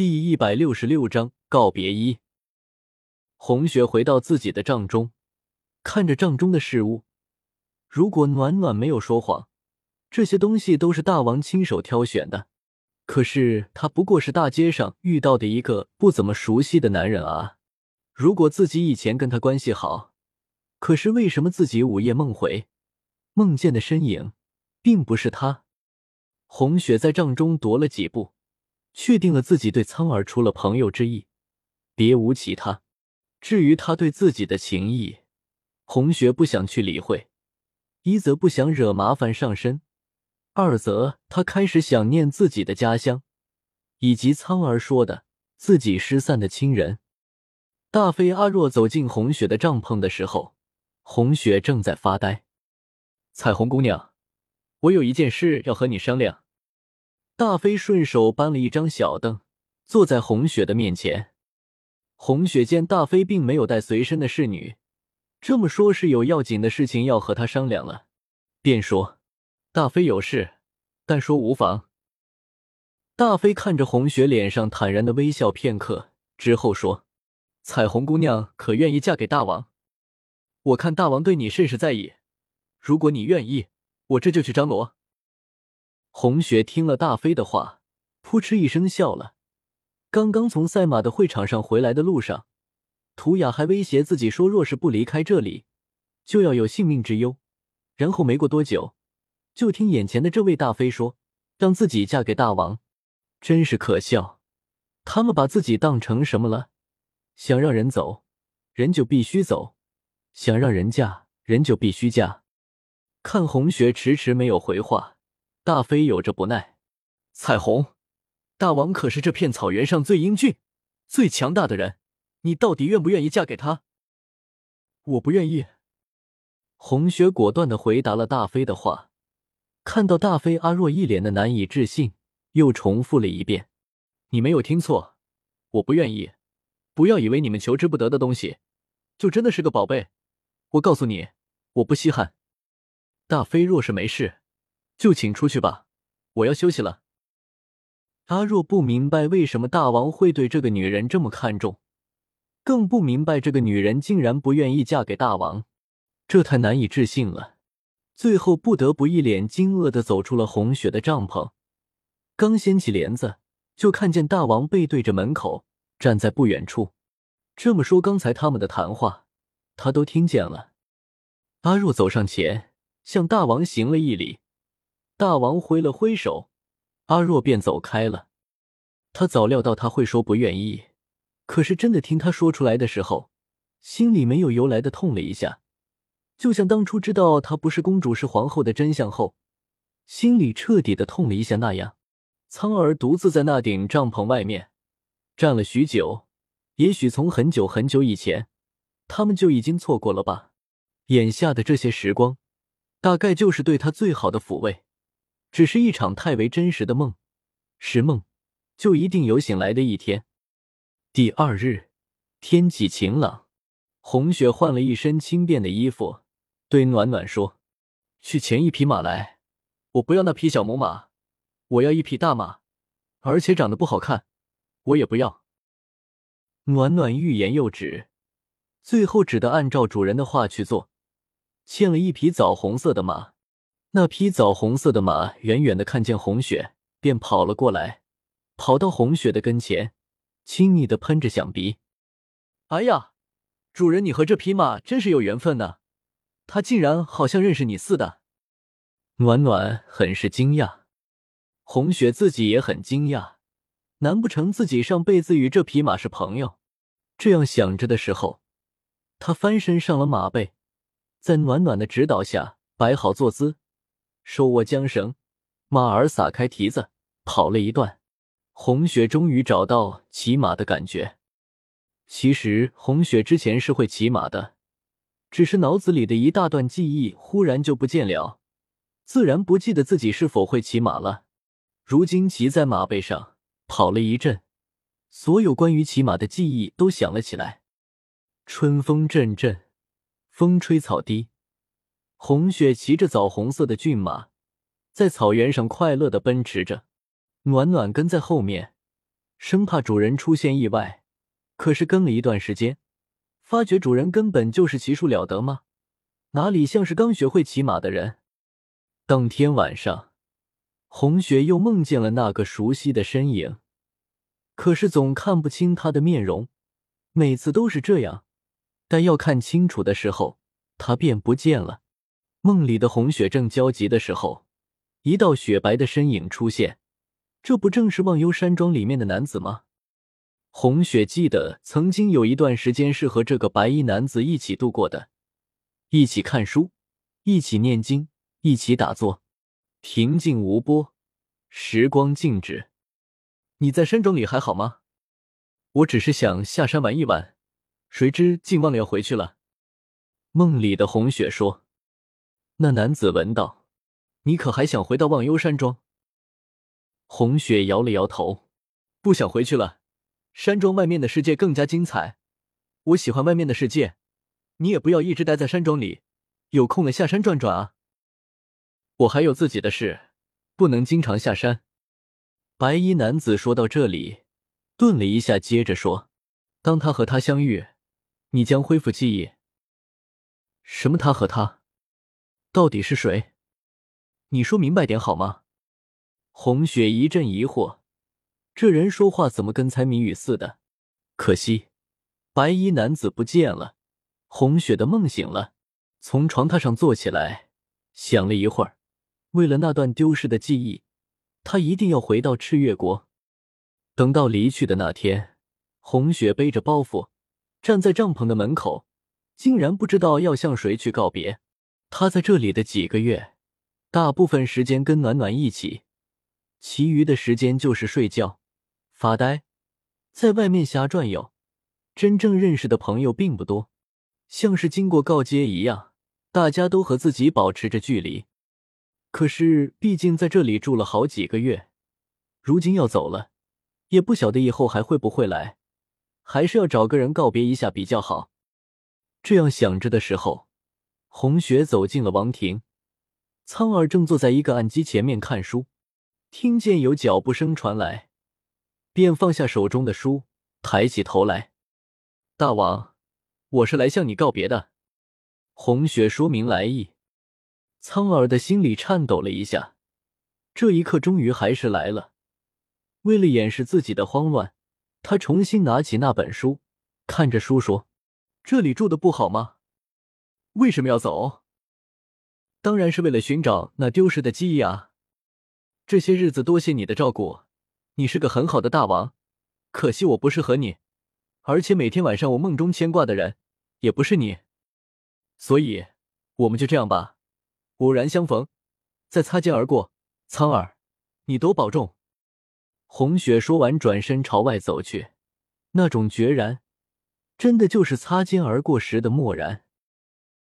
第一百六十六章告别一。红雪回到自己的帐中，看着帐中的事物。如果暖暖没有说谎，这些东西都是大王亲手挑选的。可是他不过是大街上遇到的一个不怎么熟悉的男人啊！如果自己以前跟他关系好，可是为什么自己午夜梦回，梦见的身影并不是他？红雪在帐中踱了几步。确定了自己对苍耳除了朋友之意，别无其他。至于他对自己的情谊，红雪不想去理会。一则不想惹麻烦上身，二则他开始想念自己的家乡，以及苍儿说的自己失散的亲人。大飞阿若走进红雪的帐篷的时候，红雪正在发呆。彩虹姑娘，我有一件事要和你商量。大飞顺手搬了一张小凳，坐在红雪的面前。红雪见大飞并没有带随身的侍女，这么说是有要紧的事情要和他商量了，便说：“大飞有事，但说无妨。”大飞看着红雪脸上坦然的微笑片刻之后说：“彩虹姑娘可愿意嫁给大王？我看大王对你甚是在意，如果你愿意，我这就去张罗。”红雪听了大飞的话，扑哧一声笑了。刚刚从赛马的会场上回来的路上，图雅还威胁自己说，若是不离开这里，就要有性命之忧。然后没过多久，就听眼前的这位大飞说，让自己嫁给大王，真是可笑。他们把自己当成什么了？想让人走，人就必须走；想让人嫁，人就必须嫁。看红雪迟迟没有回话。大飞有着不耐，彩虹，大王可是这片草原上最英俊、最强大的人，你到底愿不愿意嫁给他？我不愿意。红雪果断的回答了大飞的话。看到大飞阿若一脸的难以置信，又重复了一遍：“你没有听错，我不愿意。不要以为你们求之不得的东西，就真的是个宝贝。我告诉你，我不稀罕。大飞若是没事。”就请出去吧，我要休息了。阿若不明白为什么大王会对这个女人这么看重，更不明白这个女人竟然不愿意嫁给大王，这太难以置信了。最后不得不一脸惊愕的走出了红雪的帐篷，刚掀起帘子，就看见大王背对着门口站在不远处。这么说，刚才他们的谈话他都听见了。阿若走上前，向大王行了一礼。大王挥了挥手，阿若便走开了。他早料到他会说不愿意，可是真的听他说出来的时候，心里没有由来的痛了一下，就像当初知道她不是公主是皇后的真相后，心里彻底的痛了一下那样。苍儿独自在那顶帐篷外面站了许久，也许从很久很久以前，他们就已经错过了吧。眼下的这些时光，大概就是对他最好的抚慰。只是一场太为真实的梦，是梦，就一定有醒来的一天。第二日，天气晴朗，红雪换了一身轻便的衣服，对暖暖说：“去牵一匹马来，我不要那匹小母马，我要一匹大马，而且长得不好看，我也不要。”暖暖欲言又止，最后只得按照主人的话去做，牵了一匹枣红色的马。那匹枣红色的马远远的看见红雪，便跑了过来，跑到红雪的跟前，亲昵的喷着响鼻。哎呀，主人，你和这匹马真是有缘分呢，它竟然好像认识你似的。暖暖很是惊讶，红雪自己也很惊讶，难不成自己上辈子与这匹马是朋友？这样想着的时候，他翻身上了马背，在暖暖的指导下摆好坐姿。手握缰绳，马儿撒开蹄子跑了一段，红雪终于找到骑马的感觉。其实红雪之前是会骑马的，只是脑子里的一大段记忆忽然就不见了，自然不记得自己是否会骑马了。如今骑在马背上跑了一阵，所有关于骑马的记忆都想了起来。春风阵阵，风吹草低。红雪骑着枣红色的骏马，在草原上快乐的奔驰着，暖暖跟在后面，生怕主人出现意外。可是跟了一段时间，发觉主人根本就是骑术了得吗？哪里像是刚学会骑马的人？当天晚上，红雪又梦见了那个熟悉的身影，可是总看不清他的面容，每次都是这样。但要看清楚的时候，他便不见了。梦里的红雪正焦急的时候，一道雪白的身影出现，这不正是忘忧山庄里面的男子吗？红雪记得曾经有一段时间是和这个白衣男子一起度过的，一起看书，一起念经。一起打坐，平静无波，时光静止。你在山庄里还好吗？我只是想下山玩一玩，谁知竟忘了要回去了。梦里的红雪说。那男子闻道：“你可还想回到忘忧山庄？”红雪摇了摇头，不想回去了。山庄外面的世界更加精彩，我喜欢外面的世界。你也不要一直待在山庄里，有空了下山转转啊。我还有自己的事，不能经常下山。白衣男子说到这里，顿了一下，接着说：“当他和他相遇，你将恢复记忆。”什么？他和他，到底是谁？你说明白点好吗？红雪一阵疑惑，这人说话怎么跟猜谜语似的？可惜，白衣男子不见了。红雪的梦醒了，从床榻上坐起来，想了一会儿。为了那段丢失的记忆，他一定要回到赤月国。等到离去的那天，红雪背着包袱站在帐篷的门口，竟然不知道要向谁去告别。他在这里的几个月，大部分时间跟暖暖一起，其余的时间就是睡觉、发呆，在外面瞎转悠。真正认识的朋友并不多，像是经过告诫一样，大家都和自己保持着距离。可是，毕竟在这里住了好几个月，如今要走了，也不晓得以后还会不会来，还是要找个人告别一下比较好。这样想着的时候，红雪走进了王庭，苍耳正坐在一个案几前面看书，听见有脚步声传来，便放下手中的书，抬起头来：“大王，我是来向你告别的。”红雪说明来意。苍耳的心里颤抖了一下，这一刻终于还是来了。为了掩饰自己的慌乱，他重新拿起那本书，看着书说：“这里住的不好吗？为什么要走？当然是为了寻找那丢失的记忆啊！这些日子多谢你的照顾，你是个很好的大王。可惜我不适合你，而且每天晚上我梦中牵挂的人也不是你，所以我们就这样吧。”偶然相逢，再擦肩而过。苍儿，你多保重。红雪说完，转身朝外走去，那种决然，真的就是擦肩而过时的漠然。